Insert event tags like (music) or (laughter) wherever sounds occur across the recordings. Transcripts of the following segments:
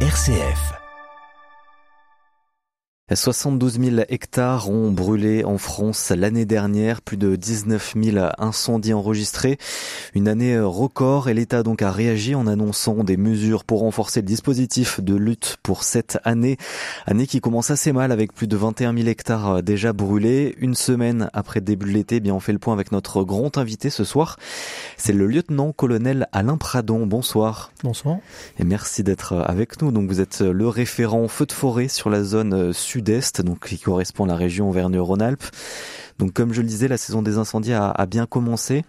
RCF. 72 000 hectares ont brûlé en France l'année dernière, plus de 19 000 incendies enregistrés. Une année record et l'État donc a réagi en annonçant des mesures pour renforcer le dispositif de lutte pour cette année. Année qui commence assez mal avec plus de 21 000 hectares déjà brûlés. Une semaine après le début de l'été, eh bien on fait le point avec notre grand invité ce soir. C'est le lieutenant-colonel Alain Pradon. Bonsoir. Bonsoir. Et merci d'être avec nous. Donc vous êtes le référent feu de forêt sur la zone sud sud-est, donc qui correspond à la région Auvergne-Rhône-Alpes. Donc comme je le disais, la saison des incendies a, bien commencé.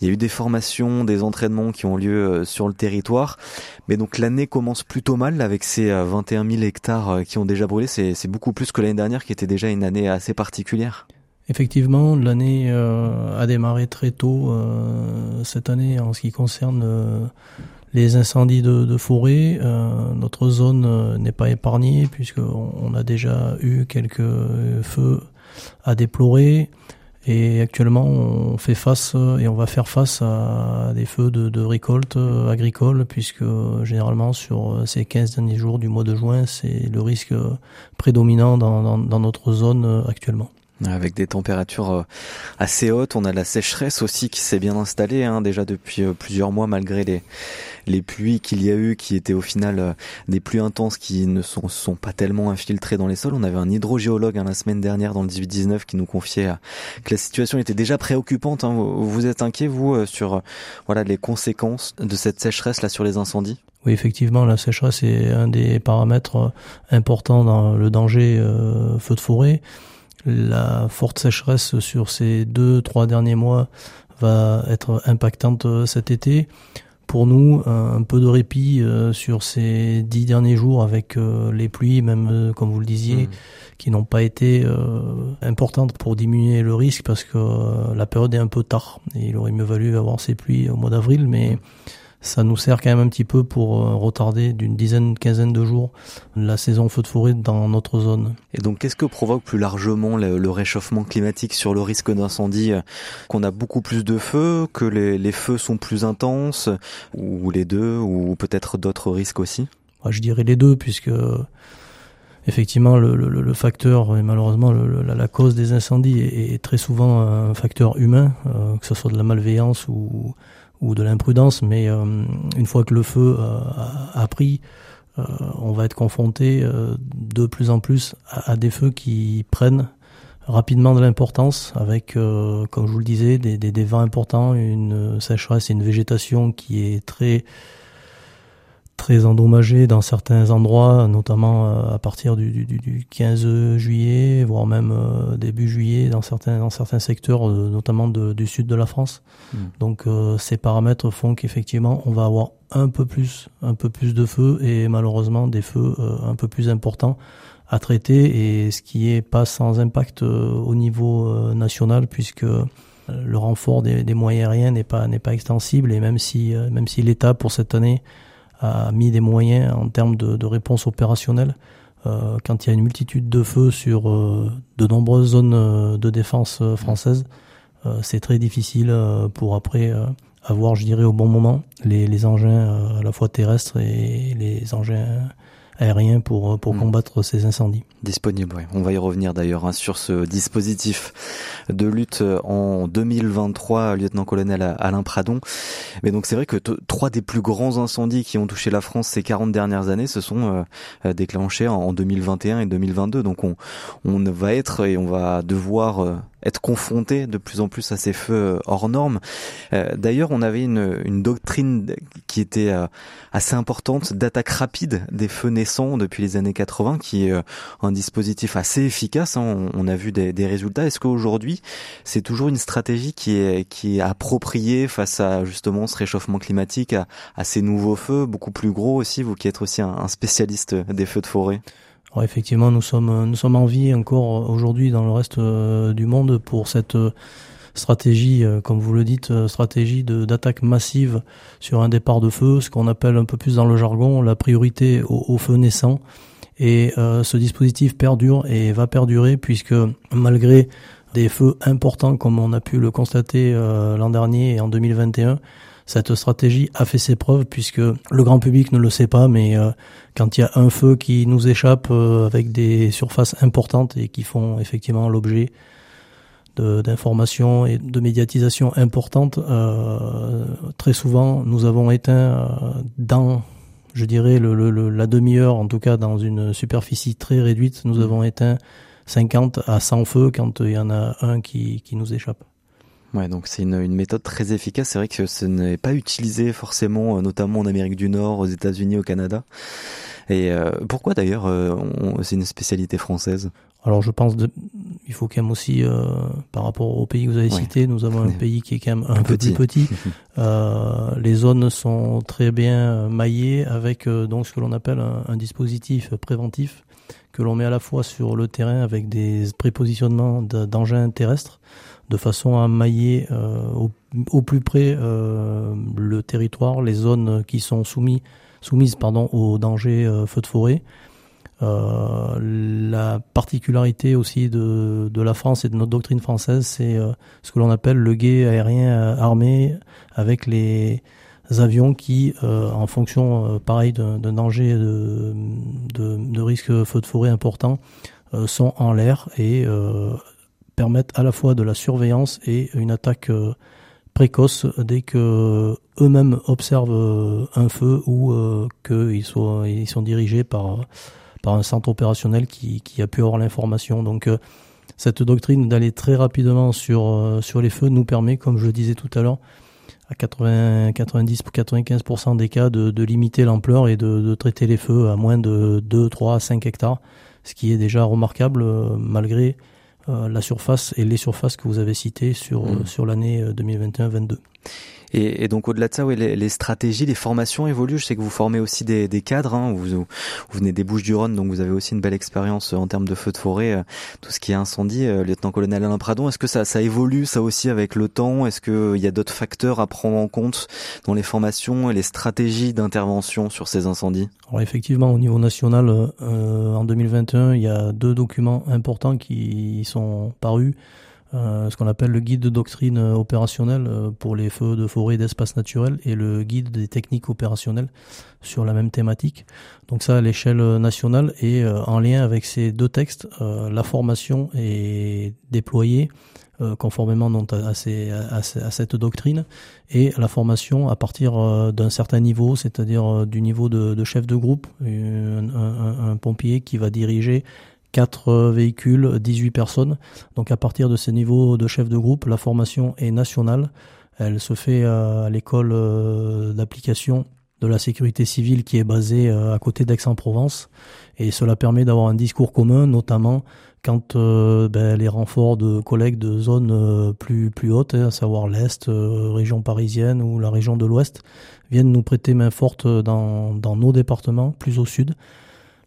Il y a eu des formations, des entraînements qui ont lieu euh, sur le territoire. Mais donc l'année commence plutôt mal avec ces 21 euh, 000 hectares euh, qui ont déjà brûlé. C'est beaucoup plus que l'année dernière qui était déjà une année assez particulière. Effectivement, l'année a démarré très tôt cette année en ce qui concerne les incendies de, de forêt. notre zone n'est pas épargnée puisqu'on on a déjà eu quelques feux à déplorer. Et actuellement, on fait face et on va faire face à des feux de, récolte agricole, puisque généralement sur ces 15 derniers jours du mois de juin, c'est le risque prédominant dans notre zone actuellement avec des températures euh, assez hautes. On a la sécheresse aussi qui s'est bien installée hein, déjà depuis euh, plusieurs mois malgré les, les pluies qu'il y a eu qui étaient au final euh, des pluies intenses qui ne sont, sont pas tellement infiltrées dans les sols. On avait un hydrogéologue hein, la semaine dernière dans le 18-19 qui nous confiait que la situation était déjà préoccupante. Hein. Vous, êtes inquiet vous sur voilà les conséquences de cette sécheresse là sur les incendies? Oui, effectivement, la sécheresse est un des paramètres importants dans le danger feu de forêt. La forte sécheresse sur ces deux, trois derniers mois va être impactante euh, cet été. Pour nous, un peu de répit euh, sur ces dix derniers jours avec euh, les pluies, même comme vous le disiez, mmh. qui n'ont pas été importantes pour diminuer le risque parce que la période est un peu tard. Et il aurait mieux valu avoir ces pluies au mois d'avril, mais ça nous sert quand même un petit peu pour euh, retarder d'une dizaine, quinzaine de jours la saison feu de forêt dans notre zone. Et donc, qu'est-ce que provoque plus largement le, réchauffement climatique sur le risque d'incendie euh, Qu'on a beaucoup plus de feux, que les, les, feux sont plus intenses, ou les deux, ou peut-être d'autres risques aussi? Je dirais les deux, puisque effectivement le, le, le, facteur et malheureusement la, la, cause des incendies est, est, très souvent un facteur humain, euh, que ce soit de la malveillance ou ou de l'imprudence, mais euh, une fois que le feu euh, a, pris, euh, on va être confronté de plus en plus à, des feux qui prennent rapidement de l'importance avec, comme je vous le disais, des, des, des, vents importants, une sécheresse et une végétation qui est très très endommagé dans certains endroits, notamment euh, à partir du, du, du 15 juillet, voire même euh, début juillet dans certains, dans certains secteurs, euh, notamment de, du sud de la France. Hmm. Donc ces paramètres font qu'effectivement on va avoir un peu plus, un peu plus de feux et malheureusement des feux un peu plus importants à traiter et ce qui est pas sans impact au niveau national puisque le renfort des, des moyens aériens n'est pas n'est pas extensible et même si même si l'État pour cette année a mis des moyens en termes de, de réponse opérationnelle. Euh, quand il y a une multitude de feux sur euh, de nombreuses zones euh, de défense françaises, c'est très difficile pour après avoir, je dirais, au bon moment les engins à la fois terrestres et les engins aérien pour, pour mm. combattre ces incendies. Disponible, oui. On va y revenir d'ailleurs hein, sur ce dispositif de lutte en 2023, lieutenant-colonel Alain Pradon. Mais donc c'est vrai que trois des plus grands incendies qui ont touché la France ces 40 dernières années se sont euh, euh, déclenchés en 2021 et 2022. Donc on, on va être et on va devoir euh, être confronté de plus en plus à ces feux euh, hors normes. Euh, d'ailleurs, on avait une, doctrine qui était euh, assez importante d'attaque rapide des feux naissants depuis les années 80, qui est un dispositif assez efficace. Hein. On, a vu des, des résultats. Est-ce qu'aujourd'hui, c'est toujours une stratégie qui est, qui est appropriée face à justement ce réchauffement climatique, à, à ces nouveaux feux, beaucoup plus gros aussi, vous qui êtes aussi un spécialiste des feux de forêt? Effectivement, nous sommes, nous sommes en vie encore aujourd'hui dans le reste euh, du monde pour cette euh, stratégie, euh, comme vous le dites, stratégie d'attaque massive sur un départ de feu, ce qu'on appelle un peu plus dans le jargon la priorité au feu naissant. Et ce dispositif perdure et va perdurer puisque malgré des feux importants comme on a pu le constater l'an dernier et en 2021, cette stratégie a fait ses preuves puisque le grand public ne le sait pas, mais quand il y a un feu qui nous échappe avec des surfaces importantes et qui font effectivement l'objet d'informations et de médiatisation importantes, très souvent nous avons éteint dans je dirais, le, la demi-heure, en tout cas dans une superficie très réduite, nous mmh. avons éteint 50 à 100 feux quand il y en a un qui, qui nous échappe. Ouais, donc c'est une, une, méthode très efficace. C'est vrai que ce n'est pas utilisé forcément, euh, notamment en Amérique du Nord, aux États-Unis, au Canada. Et euh, pourquoi d'ailleurs euh, c'est une spécialité française? Alors je pense de, il faut quand même aussi euh, par rapport au pays que vous avez cité, nous avons un (laughs) pays qui est quand même un, peu plus petit. (laughs) les zones sont très bien maillées avec donc ce que l'on appelle un, un, dispositif préventif que l'on met à la fois sur le terrain avec des prépositionnements d'engins terrestres de façon à mailler euh, au, plus près euh, le territoire, les zones qui sont soumises pardon au danger feu de forêt. Euh, la particularité aussi de, la France et de notre doctrine française, c'est euh, ce que l'on appelle le guet aérien euh, armé avec les avions qui, en fonction, pareil, d'un danger de, de, risque feu de forêt important, sont en l'air et permettent à la fois de la surveillance et une attaque précoce dès que eux-mêmes observent un feu ou qu'ils sont, dirigés par un centre opérationnel qui, qui a pu avoir l'information. Donc euh, cette doctrine d'aller très rapidement sur, euh, sur les feux nous permet, comme je le disais tout à l'heure, à 80, 90 95% des cas de, de limiter l'ampleur et de, de, traiter les feux à moins de 2, 3, 5 hectares, ce qui est déjà remarquable euh, malgré la surface et les surfaces que vous avez citées sur, mmh. sur l'année 2021-22. Et, donc au-delà de ça, oui, les, stratégies, les formations évoluent. Je sais que vous formez aussi des, cadres. Hein, vous, venez des Bouches-du-Rhône, donc vous avez aussi une belle expérience euh, en termes de feu de forêt, euh, tout ce qui est incendie. Euh, lieutenant-colonel Alain Pradon, est-ce que ça, évolue ça aussi avec le temps? Est-ce qu'il y a d'autres facteurs à prendre en compte dans les formations et les stratégies d'intervention sur ces incendies? Effectivement, au niveau national, euh, en 2021, il y a deux documents importants qui sont parus. Euh, ce qu'on appelle le guide de doctrine euh, opérationnelle euh, pour les feux de forêt et d'espace naturel et le guide des techniques opérationnelles sur la même thématique. Donc ça à l'échelle nationale et en lien avec ces deux textes, la formation est déployée conformément donc à, cette doctrine et la formation à partir d'un certain niveau, c'est-à-dire du niveau de, chef de groupe, un pompier qui va diriger 4 euh, véhicules, 18 personnes. Donc à partir de ces niveaux de chef de groupe, la formation est nationale. Elle se fait à l'école euh, d'application de la sécurité civile qui est basée euh, à côté d'Aix-en-Provence. Et cela permet d'avoir un discours commun, notamment quand ben, les renforts de collègues de zones plus, plus hautes, à savoir l'Est, région parisienne ou la région de l'Ouest, viennent nous prêter main forte dans, dans nos départements, plus au sud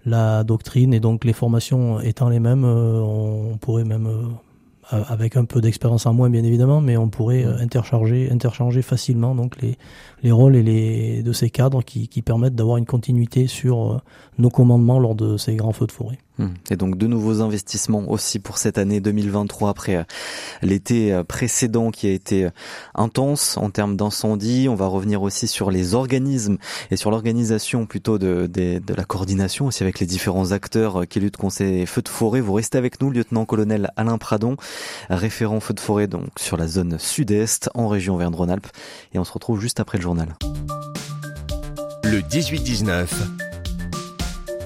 la doctrine et donc les formations étant les mêmes, euh, on pourrait même euh, avec un peu d'expérience en moins bien évidemment, mais on pourrait euh, intercharger, interchanger facilement donc les, les rôles et les de ces cadres qui, permettent d'avoir une continuité sur nos commandements lors de ces grands feux de forêt. Hmm. Et donc de nouveaux investissements aussi pour cette année 2023 après euh, l'été euh, précédent qui a été euh, intense en termes d'incendie. On va revenir aussi sur les organismes et sur l'organisation plutôt de, de, de, la coordination aussi avec les différents acteurs qui luttent contre ces feux de forêt. Vous restez avec nous, lieutenant-colonel Alain Pradon, référent feux de forêt donc sur la zone sud-est en région Verne-Rhône-Alpes. Et on se retrouve juste après le journal. Le 18-19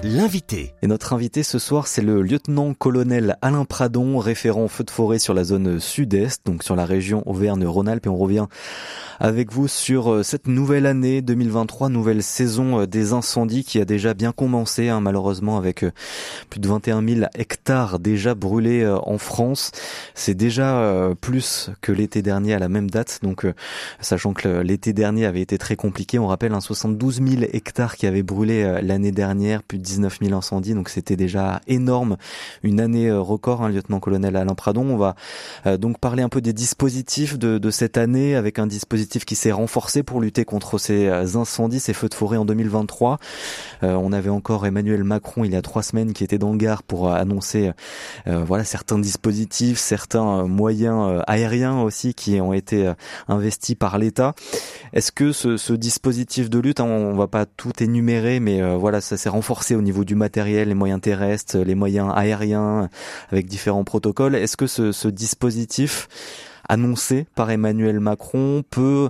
l'invité. Et notre invité ce soir, c'est le lieutenant-colonel Alain Pradon, référent feu de forêt sur la zone sud-est, donc sur la région Auvergne-Rhône-Alpes. Et on revient avec vous sur euh, cette nouvelle année 2023, nouvelle saison euh, des incendies qui a déjà bien commencé, hein, malheureusement avec euh, plus de 21 000 hectares déjà brûlés en France. C'est déjà plus que l'été dernier à la même date, donc sachant que l'été dernier avait été très compliqué, on rappelle un 72 000 hectares qui avaient brûlé l'année dernière, plus de 19 000 incendies, donc c'était déjà énorme, une année record, hein, lieutenant-colonel Alain Pradon. On va donc parler un peu des dispositifs de, cette année avec un dispositif qui s'est renforcé pour lutter contre ces incendies, ces feux de forêt en 2023. on avait encore Emmanuel Macron il y a trois semaines qui était dans le Gard pour annoncer voilà certains dispositifs, certains moyens aériens aussi qui ont été investis par l'État. Est-ce que ce, ce, dispositif de lutte, hein, on, va pas tout énumérer, mais voilà, ça s'est renforcé au niveau du matériel, les moyens terrestres, les moyens aériens, avec différents protocoles. Est-ce que ce, dispositif annoncé par Emmanuel Macron peut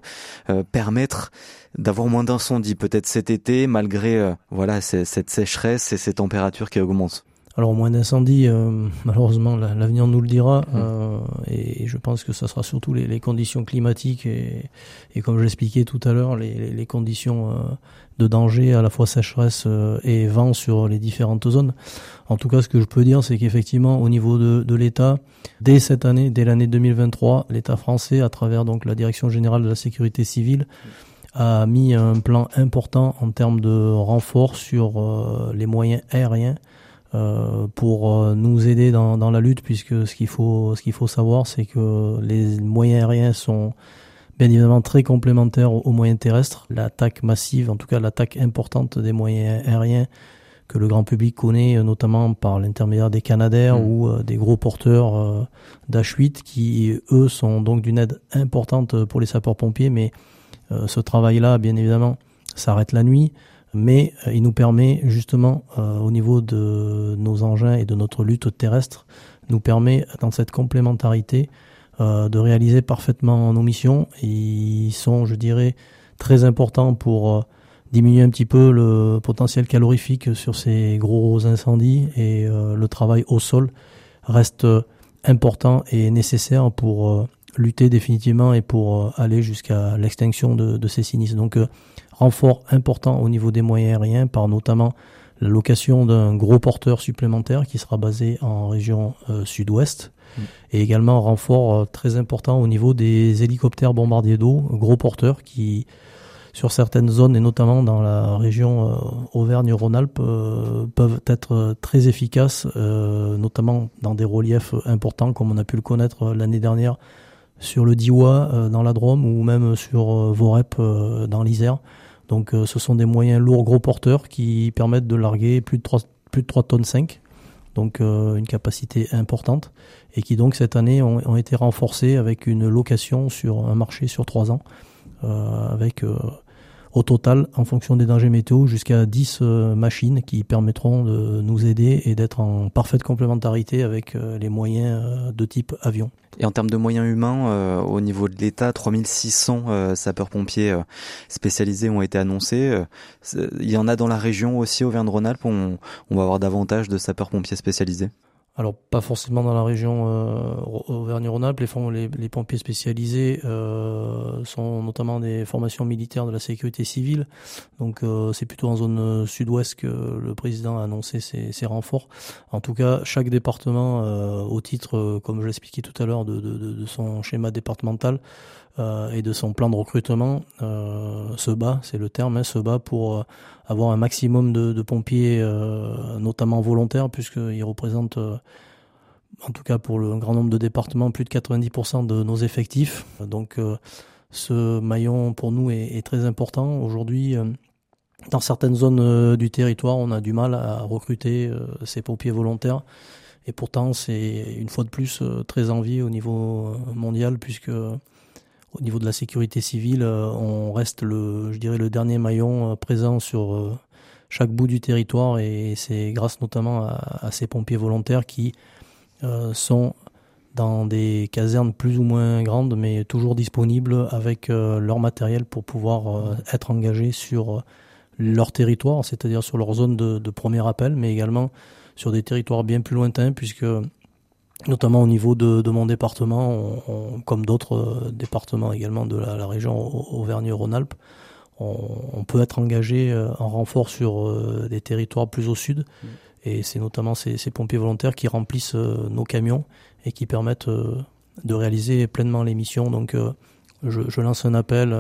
euh, permettre d'avoir moins d'incendies peut-être cet été malgré euh, voilà cette sécheresse et ces températures qui augmentent? Alors moins d'incendies, euh, malheureusement l'avenir nous le dira, mmh. et je pense que ça sera surtout les, conditions climatiques et, et comme je l'expliquais tout à l'heure, les, les, conditions de danger, à la fois sécheresse et vent sur les différentes zones. En tout cas, ce que je peux dire, c'est qu'effectivement, au niveau de, de l'État, dès cette année, dès l'année 2023, l'État français, à travers donc la Direction générale de la sécurité civile, a mis un plan important en termes de renfort sur euh, les moyens aériens euh, pour euh, nous aider dans, dans, la lutte, puisque ce qu'il faut, ce qu'il faut savoir, c'est que les moyens aériens sont bien évidemment très complémentaires aux moyens terrestres. L'attaque massive, en tout cas l'attaque importante des moyens aériens, que le grand public connaît euh, notamment par l'intermédiaire des Canadaires mm. ou euh, des gros porteurs euh, d'H8 qui eux sont donc d'une aide importante pour les sapeurs-pompiers mais ce travail-là bien évidemment s'arrête la nuit mais il nous permet justement au niveau de nos engins et de notre lutte terrestre nous permet dans cette complémentarité de réaliser parfaitement nos missions ils sont je dirais très importants pour diminuer un petit peu le potentiel calorifique sur ces gros incendies et euh, le travail au sol reste important et nécessaire pour euh, lutter définitivement et pour euh, aller jusqu'à l'extinction de, de, ces sinistres. Donc renfort important au niveau des moyens aériens par notamment la location d'un gros porteur supplémentaire qui sera basé en région sud-ouest mm. et également renfort très important au niveau des hélicoptères bombardiers d'eau, gros porteurs qui sur certaines zones et notamment dans la région euh, Auvergne-Rhône-Alpes euh, peuvent être très efficaces, euh, notamment dans des reliefs importants comme on a pu le connaître l'année dernière sur le Diois dans la Drôme ou même sur Vorep dans l'Isère. Donc ce sont des moyens lourds gros porteurs qui permettent de larguer plus de 3, plus de 3 tonnes 5 donc une capacité importante, et qui donc cette année ont, été renforcés avec une location sur un marché sur trois ans. Euh, avec euh, au total, en fonction des dangers météo, jusqu'à 10 euh, machines qui permettront de nous aider et d'être en parfaite complémentarité avec les moyens de type avion. Et en termes de moyens humains, au niveau de l'État, 3600 sapeurs-pompiers spécialisés ont été annoncés. il y en a dans la région aussi, Auvergne-Rhône-Alpes, on va avoir davantage de sapeurs-pompiers spécialisés alors pas forcément dans la région euh, Auvergne-Rhône-Alpes, les, pompiers spécialisés euh, sont notamment des formations militaires de la sécurité civile, donc euh, c'est plutôt en zone sud-ouest que le président a annoncé ces renforts. En tout cas, chaque département, au titre, comme je l'expliquais tout à l'heure, de, son schéma départemental, euh, et de son plan de recrutement euh, se bat, c'est le terme, hein, se bat pour euh, avoir un maximum de, pompiers, notamment volontaires, puisqu'ils représentent, en tout cas pour le grand nombre de départements, plus de 90% de nos effectifs. Donc ce maillon pour nous est, est très important. Aujourd'hui, dans certaines zones du territoire, on a du mal à recruter ces pompiers volontaires. Et pourtant, c'est une fois de plus très envié au niveau mondial, puisque au niveau de la sécurité civile, euh, on reste le, dernier maillon euh, présent sur euh, chaque bout du territoire et c'est grâce notamment à, ces pompiers volontaires qui sont dans des casernes plus ou moins grandes mais toujours disponibles avec leur matériel pour pouvoir être engagés sur leur territoire, c'est-à-dire sur leur zone de, premier appel, mais également sur des territoires bien plus lointains puisque notamment au niveau de, de mon département, on, comme d'autres euh, départements également de la, la région Auvergne-Rhône-Alpes, on, on, peut être engagé euh, en renfort sur euh, des territoires plus au sud. Mmh. Et c'est notamment ces, ces, pompiers volontaires qui remplissent nos camions et qui permettent de réaliser pleinement les missions. Donc je, je, lance un appel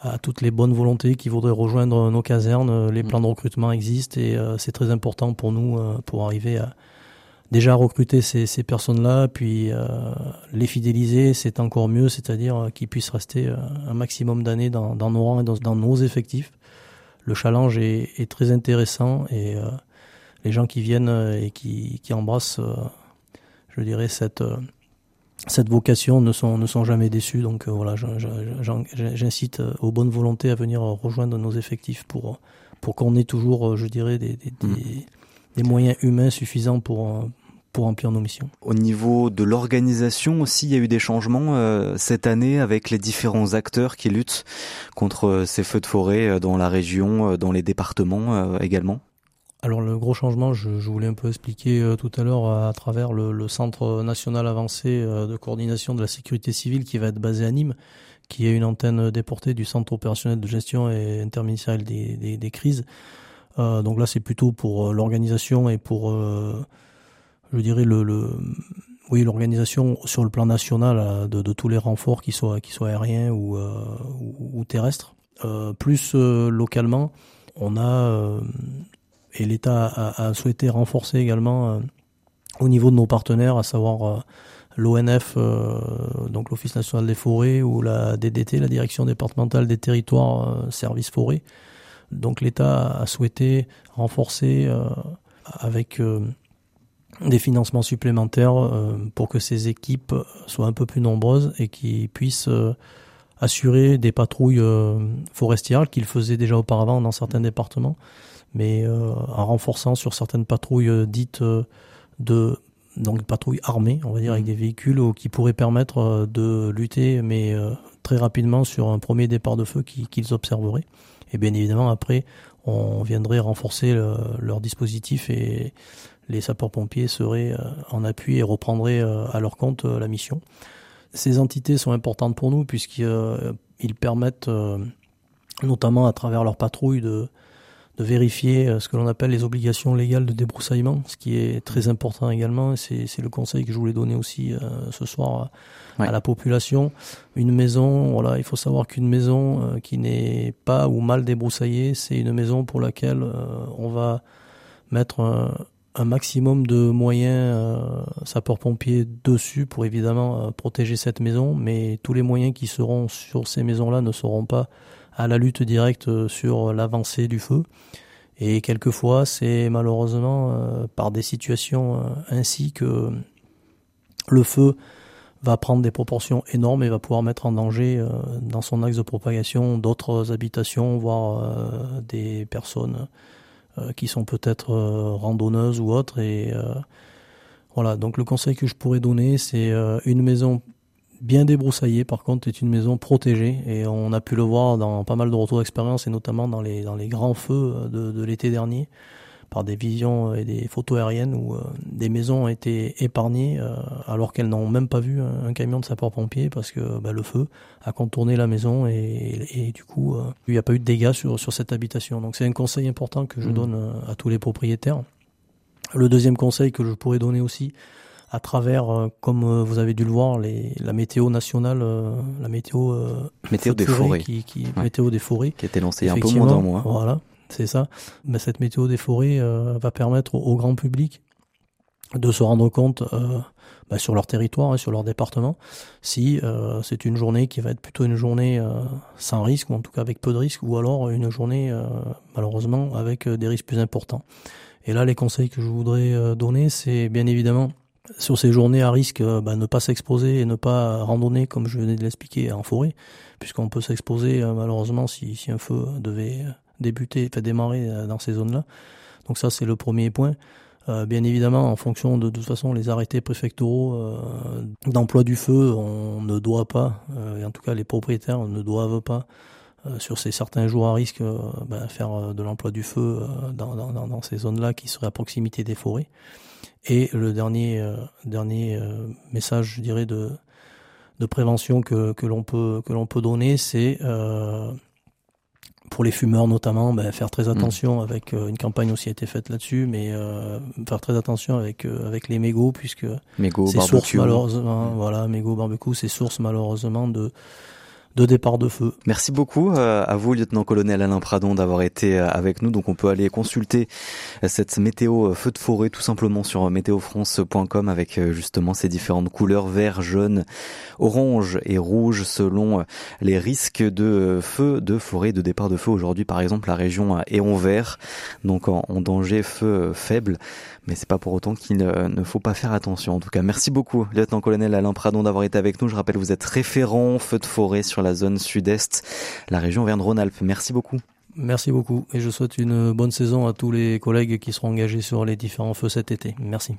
à toutes les bonnes volontés qui voudraient rejoindre nos casernes. Les mmh. plans de recrutement existent et c'est très important pour nous pour arriver à déjà recruter ces, personnes-là, puis euh, les fidéliser, c'est encore mieux, c'est-à-dire euh, qu'ils puissent rester euh, un maximum d'années dans, dans, nos rangs et dans, nos effectifs. Le challenge est, très intéressant et les gens qui viennent et qui, embrassent, je dirais, cette, cette vocation ne sont, ne sont jamais déçus. Donc voilà, j'incite aux bonnes volontés à venir rejoindre nos effectifs pour, pour qu'on ait toujours, je dirais, des, mmh. Des moyens humains suffisants pour, pour remplir nos missions. Au niveau de l'organisation aussi, il y a eu des changements euh, cette année avec les différents acteurs qui luttent contre euh, ces feux de forêt euh, dans la région, euh, dans les départements euh, également. Alors le gros changement, je, je voulais un peu expliquer euh, tout à l'heure à, travers le, le, Centre national avancé de coordination de la sécurité civile qui va être basé à Nîmes, qui est une antenne déportée du Centre opérationnel de gestion et interministériel des, des, des crises. Donc là, c'est plutôt pour l'organisation et pour je dirais le, oui l'organisation sur le plan national euh, de, tous les renforts qui soient soient aériens ou, euh, terrestres. Euh, plus euh, localement on a euh, et l'État a, souhaité renforcer également au niveau de nos partenaires à savoir l'ONF donc l'Office national des forêts ou la DDT la direction départementale des territoires services forêts donc l'État a souhaité renforcer avec des financements supplémentaires euh, pour que ces équipes soient un peu plus nombreuses et qui puissent euh, assurer des patrouilles euh, forestières qu'ils faisaient déjà auparavant dans certains départements, mais en renforçant sur certaines patrouilles dites de donc patrouilles armées, on va dire avec mmh. des véhicules qui pourraient permettre de lutter, mais très rapidement sur un premier départ de feu qu'ils observeraient. Et bien évidemment après, on viendrait renforcer le, leur dispositif et les sapeurs-pompiers seraient euh, en appui et reprendraient euh, à leur compte euh, la mission. Ces entités sont importantes pour nous puisqu'ils permettent, notamment à travers leur patrouille, de, de vérifier ce que l'on appelle les obligations légales de débroussaillement, ce qui est très important également. C'est le conseil que je voulais donner aussi ce soir ouais. à la population. Une maison, voilà, il faut savoir qu'une maison qui n'est pas ou mal débroussaillée, c'est une maison pour laquelle on va mettre un, un maximum de moyens euh, sapeurs-pompiers dessus pour évidemment euh, protéger cette maison, mais tous les moyens qui seront sur ces maisons-là ne seront pas à la lutte directe euh, sur l'avancée du feu. Et quelquefois, c'est malheureusement euh, par des situations euh, ainsi que le feu va prendre des proportions énormes et va pouvoir mettre en danger dans son axe de propagation d'autres habitations, voire des personnes qui sont peut-être randonneuses ou autres. Et voilà, donc le conseil que je pourrais donner, c'est une maison bien débroussaillée, par contre, est une maison protégée. Et on a pu le voir dans pas mal de retours d'expérience, et notamment dans les, dans les grands feux de, de l'été dernier par des visions et des photos aériennes où euh, des maisons ont été épargnées euh, alors qu'elles n'ont même pas vu un, un camion de sapeurs-pompiers parce que bah, le feu a contourné la maison et, et, et du coup euh, il n'y a pas eu de dégâts sur, sur cette habitation. Donc c'est un conseil important que je mmh. donne euh, à tous les propriétaires. Le deuxième conseil que je pourrais donner aussi à travers, euh, comme euh, vous avez dû le voir, les, la météo nationale, la météo, météo des forêts, qui, qui ouais. météo des forêts, qui a été lancée un peu moins d'un mois. Voilà, c'est ça. Mais cette météo des forêts euh, va permettre au, au, grand public de se rendre compte euh, bah, sur leur territoire, hein, sur leur département, si euh, c'est une journée qui va être plutôt une journée euh, sans risque, ou en tout cas avec peu de risques, ou alors une journée euh, malheureusement avec euh, des risques plus importants. Et là, les conseils que je voudrais donner, c'est bien évidemment sur ces journées à risque, bah, ne pas s'exposer et ne pas randonner, comme je venais de l'expliquer, en forêt, puisqu'on peut s'exposer malheureusement si, un feu devait débuter, fait démarrer euh, dans ces zones-là. Donc ça, c'est le premier point. Euh, bien évidemment, en fonction de, toute façon les arrêtés préfectoraux euh, d'emploi du feu, on ne doit pas, euh, et en tout cas les propriétaires ne doivent pas, euh, sur ces certains jours à risque, euh, ben, faire de l'emploi du feu dans, dans, dans, ces zones-là qui seraient à proximité des forêts. Et le dernier, dernier message, je dirais, de, de prévention que, que l'on peut, que l'on peut donner, c'est pour les fumeurs notamment, ben, faire très mmh. attention mmh. avec euh, une campagne aussi a été faite là-dessus, mais euh, faire très attention avec euh, avec les mégots puisque mégots, c'est source malheureusement, mmh. voilà, mégots, barbecue, c'est source malheureusement de de départ de feu. Merci beaucoup euh, à vous, lieutenant-colonel Alain Pradon, d'avoir été euh, avec nous. Donc on peut aller consulter euh, cette météo feu de forêt tout simplement sur météofrance.com avec justement ces différentes couleurs vert, jaune, orange et rouge selon les risques de feu de forêt, de départ de feu. Aujourd'hui, par exemple, la région est en vert, donc en, danger feu faible. Mais c'est pas pour autant qu'il ne, faut pas faire attention. En tout cas, merci beaucoup, lieutenant-colonel Alain Pradon, d'avoir été avec nous. Je rappelle, vous êtes référent feu de forêt sur la zone sud-est, la région Auvergne-Rhône-Alpes. Merci beaucoup. Merci beaucoup et je souhaite une bonne saison à tous les collègues qui seront engagés sur les différents feux cet été. Merci.